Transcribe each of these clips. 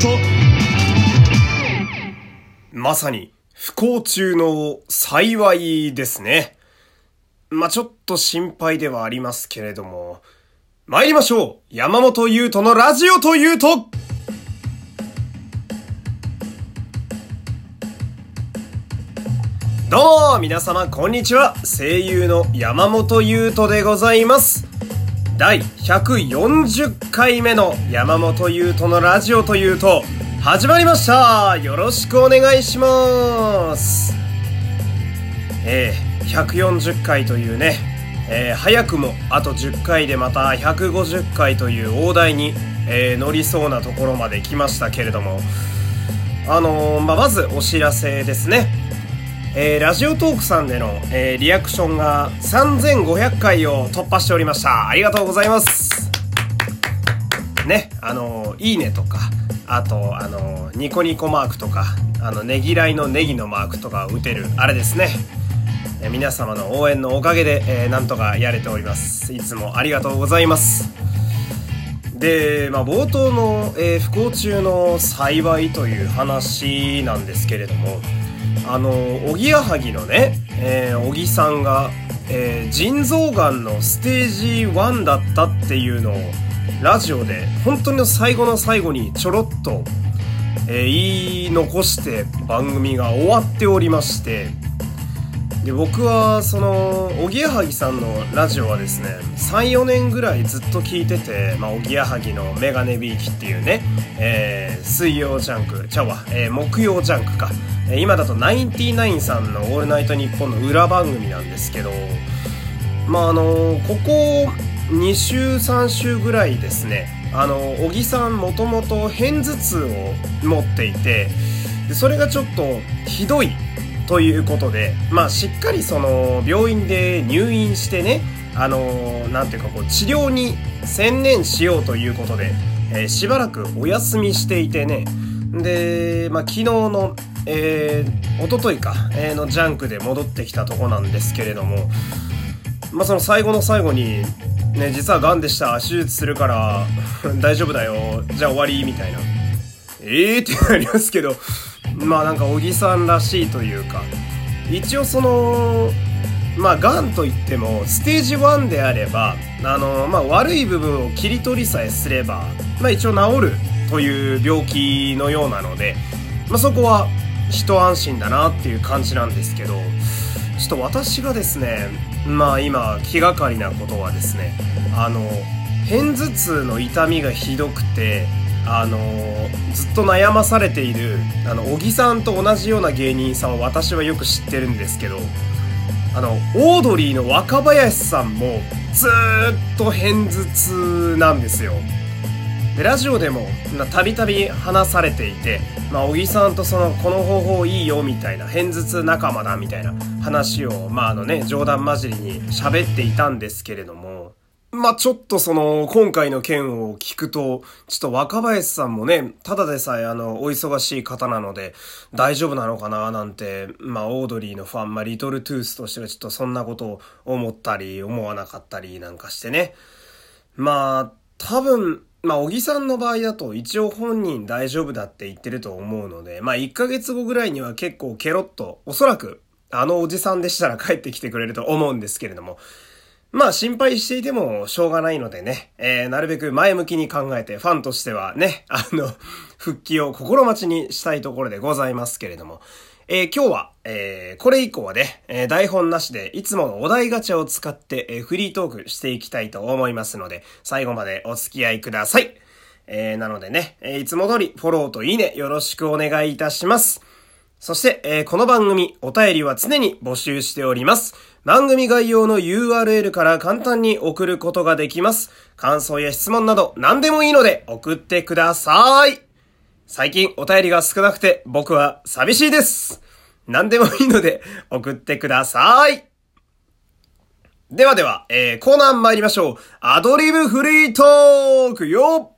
とまさに不幸中の幸いですね。まあ、ちょっと心配ではありますけれども、参りましょう。山本優斗のラジオというと。どうも皆様こんにちは。声優の山本優斗でございます。第140回目の山本優斗のラジオというと始まりました。よろしくお願いします。えー、140回というね、えー、早くもあと10回でまた150回という大台に、えー、乗りそうなところまで来ましたけれどもあのー、まあ、まずお知らせですね。えー、ラジオトークさんでの、えー、リアクションが3500回を突破しておりました。ありがとうございます。ね、あの、いいねとか、あと、あのニコニコマークとか、あの、ねぎらいのネギのマークとか打てる、あれですね。え皆様の応援のおかげで、えなんとかやれております。いつもありがとうございます。で、まあ、冒頭の、え不幸中の幸いという話なんですけれども、あのおぎやはぎのね、えー、小木さんが、えー、腎臓がんのステージ1だったっていうのをラジオで本当に最後の最後にちょろっと、えー、言い残して番組が終わっておりましてで僕はそのおぎやはぎさんのラジオはですね34年ぐらいずっと聞いてて、まあ、おぎやはぎのメガネびいきっていうね、えー、水曜ジャンクちゃうわ、えー、木曜ジャンクか。今だとナインティナインさんの「オールナイトニッポン」の裏番組なんですけどまああのここ2週3週ぐらいですねあの小木さんもともと片頭痛を持っていてそれがちょっとひどいということでまあしっかりその病院で入院してねあのなんていうかこう治療に専念しようということで、えー、しばらくお休みしていてねで、まあ、昨日のえー、一昨日か、えー、のジャンクで戻ってきたとこなんですけれども、まあ、その最後の最後に、ね、実は癌でした、手術するから 大丈夫だよ、じゃあ終わり、みたいな。ええー、ってなりますけど、まあなんか小木さんらしいというか、一応その、まあ、癌といっても、ステージ1であれば、あの、まあ、悪い部分を切り取りさえすれば、まあ、一応治るという病気のようなので、まあ、そこは一安心だなっていう感じなんですけど、ちょっと私がですね、まあ今気がかりなことはですね、あの、片頭痛の痛みがひどくて、あのずっと悩まされている、あの、小木さんと同じような芸人さんを私はよく知ってるんですけど、あの、オードリーの若林さんもずっと片頭痛なんですよ。でラジオでもたびたび話されていて、まあ、小木さんとそのこの方法いいよみたいな片頭痛仲間だみたいな話を、まああのね、冗談交じりに喋っていたんですけれども、まあ、ちょっとその、今回の件を聞くと、ちょっと若林さんもね、ただでさえあの、お忙しい方なので、大丈夫なのかななんて、まあ、オードリーのファン、まあ、リトルトゥースとしてはちょっとそんなことを思ったり、思わなかったりなんかしてね。まあ、多分、まあ、小木さんの場合だと一応本人大丈夫だって言ってると思うので、まあ、1ヶ月後ぐらいには結構ケロッと、おそらく、あのおじさんでしたら帰ってきてくれると思うんですけれども、まあ心配していてもしょうがないのでね、えー、なるべく前向きに考えてファンとしてはね、あの、復帰を心待ちにしたいところでございますけれども、えー、今日は、えー、これ以降はね、えー、台本なしでいつものお題ガチャを使って、えフリートークしていきたいと思いますので、最後までお付き合いください。えなのでね、えいつも通りフォローといいねよろしくお願いいたします。そして、えこの番組、お便りは常に募集しております。番組概要の URL から簡単に送ることができます。感想や質問など何でもいいので送ってください。最近お便りが少なくて僕は寂しいです。何でもいいので送ってください。ではでは、えー、コーナー参りましょう。アドリブフリートークよ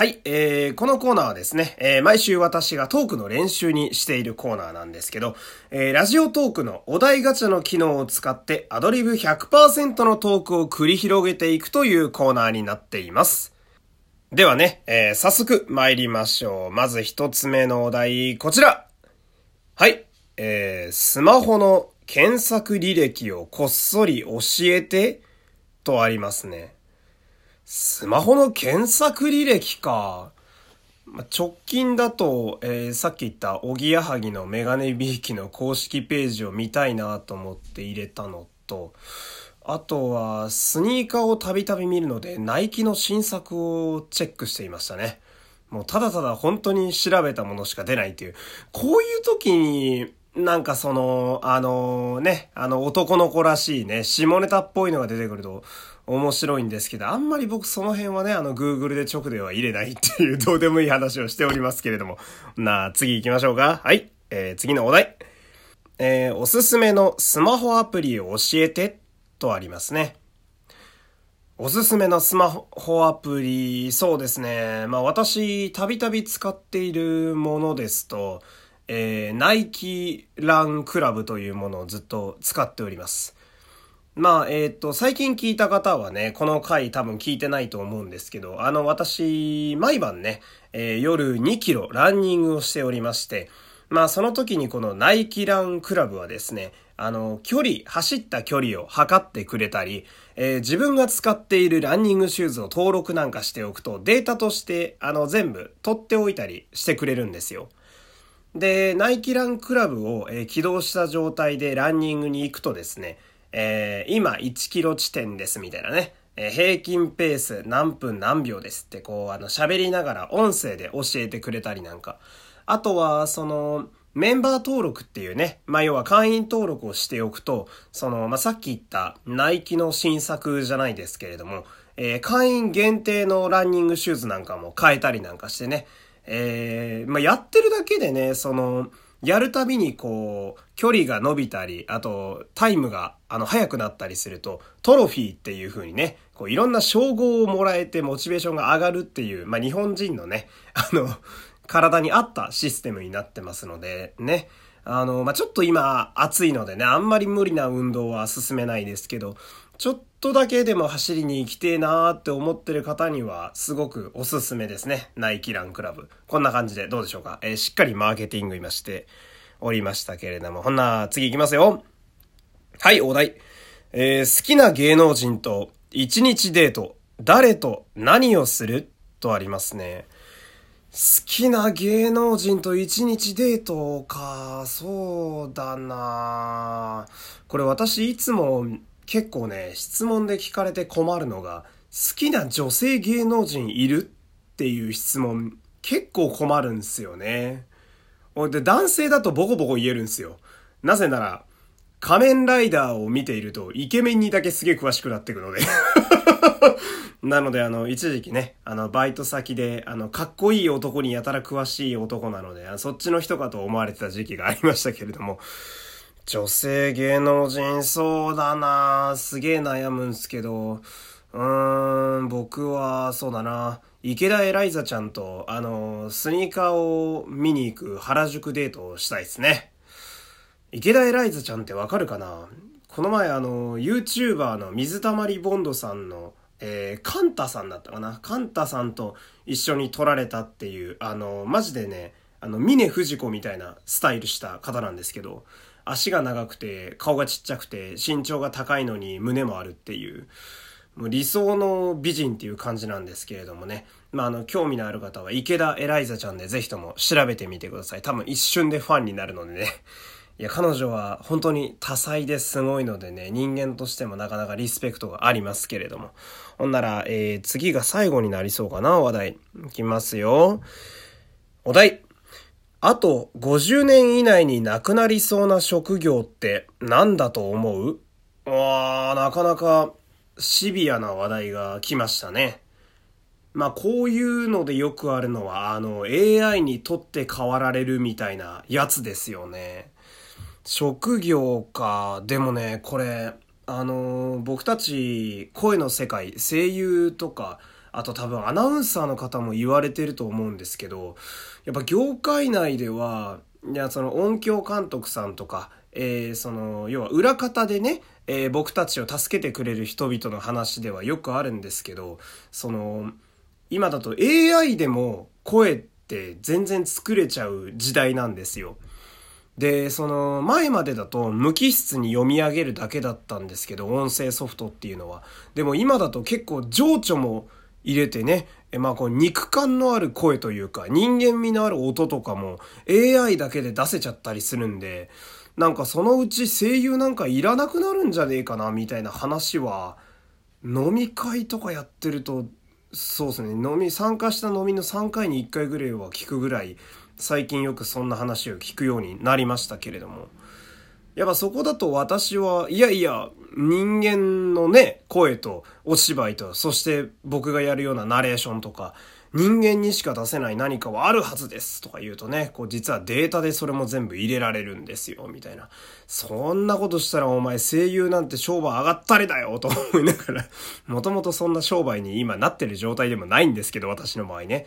はい、えー、このコーナーはですね、えー、毎週私がトークの練習にしているコーナーなんですけど、えー、ラジオトークのお題ガチャの機能を使ってアドリブ100%のトークを繰り広げていくというコーナーになっています。ではね、えー、早速参りましょう。まず一つ目のお題、こちら。はい。えー、スマホの検索履歴をこっそり教えてとありますね。スマホの検索履歴か。ま直近だと、えー、さっき言ったおぎやはぎのメガネビーキの公式ページを見たいなと思って入れたのと、あとは、スニーカーをたびたび見るので、ナイキの新作をチェックしていましたね。もうただただ本当に調べたものしか出ないっていう。こういう時に、なんかその、あのね、あの男の子らしいね、下ネタっぽいのが出てくると面白いんですけど、あんまり僕その辺はね、あの Google で直では入れないっていう どうでもいい話をしておりますけれども。なあ、次行きましょうか。はい。えー、次のお題。えー、おすすめのスマホアプリを教えてとありますね。おすすめのスマホアプリ、そうですね。まあ私、たびたび使っているものですと、えー、ナイキランクラブというものをずっと使っております。まあ、えっ、ー、と、最近聞いた方はね、この回多分聞いてないと思うんですけど、あの、私、毎晩ね、えー、夜2キロランニングをしておりまして、まあ、その時にこのナイキランクラブはですね、あの、距離、走った距離を測ってくれたり、えー、自分が使っているランニングシューズを登録なんかしておくと、データとして、あの、全部取っておいたりしてくれるんですよ。で、ナイキランクラブを、え、起動した状態でランニングに行くとですね、えー、今1キロ地点ですみたいなね、えー、平均ペース何分何秒ですってこう、あの、喋りながら音声で教えてくれたりなんか。あとは、その、メンバー登録っていうね、まあ、要は会員登録をしておくと、その、まあ、さっき言ったナイキの新作じゃないですけれども、えー、会員限定のランニングシューズなんかも変えたりなんかしてね、えー、まあ、やってるだけでね、その、やるたびにこう、距離が伸びたり、あと、タイムが、あの、速くなったりすると、トロフィーっていう風にね、こう、いろんな称号をもらえてモチベーションが上がるっていう、まあ、日本人のね、あの、体に合ったシステムになってますので、ね。あの、まあ、ちょっと今暑いのでね、あんまり無理な運動は進めないですけど、ちょっとだけでも走りに行きてえなーって思ってる方にはすごくおすすめですね。ナイキランクラブ。こんな感じでどうでしょうか。えー、しっかりマーケティング今しておりましたけれども。ほんな、次行きますよ。はい、お題。えー、好きな芸能人と一日デート。誰と何をする？とありますね。好きな芸能人と一日デートか、そうだなこれ私いつも結構ね、質問で聞かれて困るのが、好きな女性芸能人いるっていう質問結構困るんですよね。で、男性だとボコボコ言えるんですよ。なぜなら、仮面ライダーを見ているとイケメンにだけすげえ詳しくなってくので なので、あの、一時期ね、あの、バイト先で、あの、かっこいい男にやたら詳しい男なので、そっちの人かと思われてた時期がありましたけれども、女性芸能人、そうだな。すげえ悩むんすけど、うーん、僕は、そうだな。池田エライザちゃんと、あの、スニーカーを見に行く原宿デートをしたいですね。池田エライザちゃんってわかるかな？この前あの、YouTuber の水溜りボンドさんのえー、カンタさんだったかな？カンタさんと一緒に撮られたっていう、あの、マジでね、あの、峰不二子みたいなスタイルした方なんですけど、足が長くて、顔がちっちゃくて、身長が高いのに胸もあるっていう、もう理想の美人っていう感じなんですけれどもね。まあ、あの、興味のある方は池田エライザちゃんでぜひとも調べてみてください。多分一瞬でファンになるのでね。いや、彼女は本当に多彩ですごいのでね、人間としてもなかなかリスペクトがありますけれども。ほんなら、えー、次が最後になりそうかな、話題。いきますよ。お題。あと50年以内になくなりそうな職業って何だと思う？わー、なかなかシビアな話題が来ましたね。まあこういうのでよくあるのは、あの AI にとって変わられるみたいなやつですよね。職業か。でもね、これ、あの、僕たち声の世界、声優とか、あと多分アナウンサーの方も言われてると思うんですけど、やっぱ業界内では、いや、その音響監督さんとか、えー、その、要は裏方でね、えー、僕たちを助けてくれる人々の話ではよくあるんですけど、その、今だと AI でも声って全然作れちゃう時代なんですよ。で、その前までだと無機質に読み上げるだけだったんですけど、音声ソフトっていうのは。でも今だと結構情緒も入れてね、えまあこう肉感のある声というか人間味のある音とかも AI だけで出せちゃったりするんで、なんかそのうち声優なんかいらなくなるんじゃねえかなみたいな話は飲み会とかやってるとそうですね。飲み参加した飲みの3回に1回ぐらいは聞くぐらい最近よくそんな話を聞くようになりましたけれども。やっぱそこだと私はいやいや人間のね声とお芝居とそして僕がやるようなナレーションとか人間にしか出せない何かはあるはずですとか言うとね、こう実はデータでそれも全部入れられるんですよ、みたいな。そんなことしたらお前声優なんて商売上がったりだよと思いながら、もともとそんな商売に今なってる状態でもないんですけど、私の場合ね。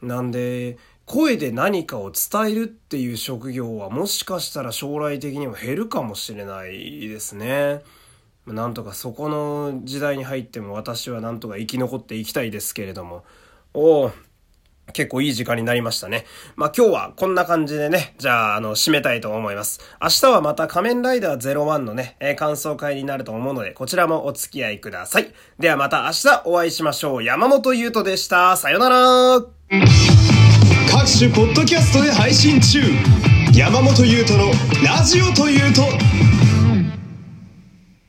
なんで、声で何かを伝えるっていう職業はもしかしたら将来的にも減るかもしれないですね。なんとかそこの時代に入っても私はなんとか生き残っていきたいですけれども、おお結構いい時間になりましたね。まあ、今日はこんな感じでね、じゃあ、あの、締めたいと思います。明日はまた仮面ライダー01のね、えー、感想会になると思うので、こちらもお付き合いください。ではまた明日お会いしましょう。山本優斗でした。さよなら各種ポッドキャストで配信中。山本優斗のラジオというと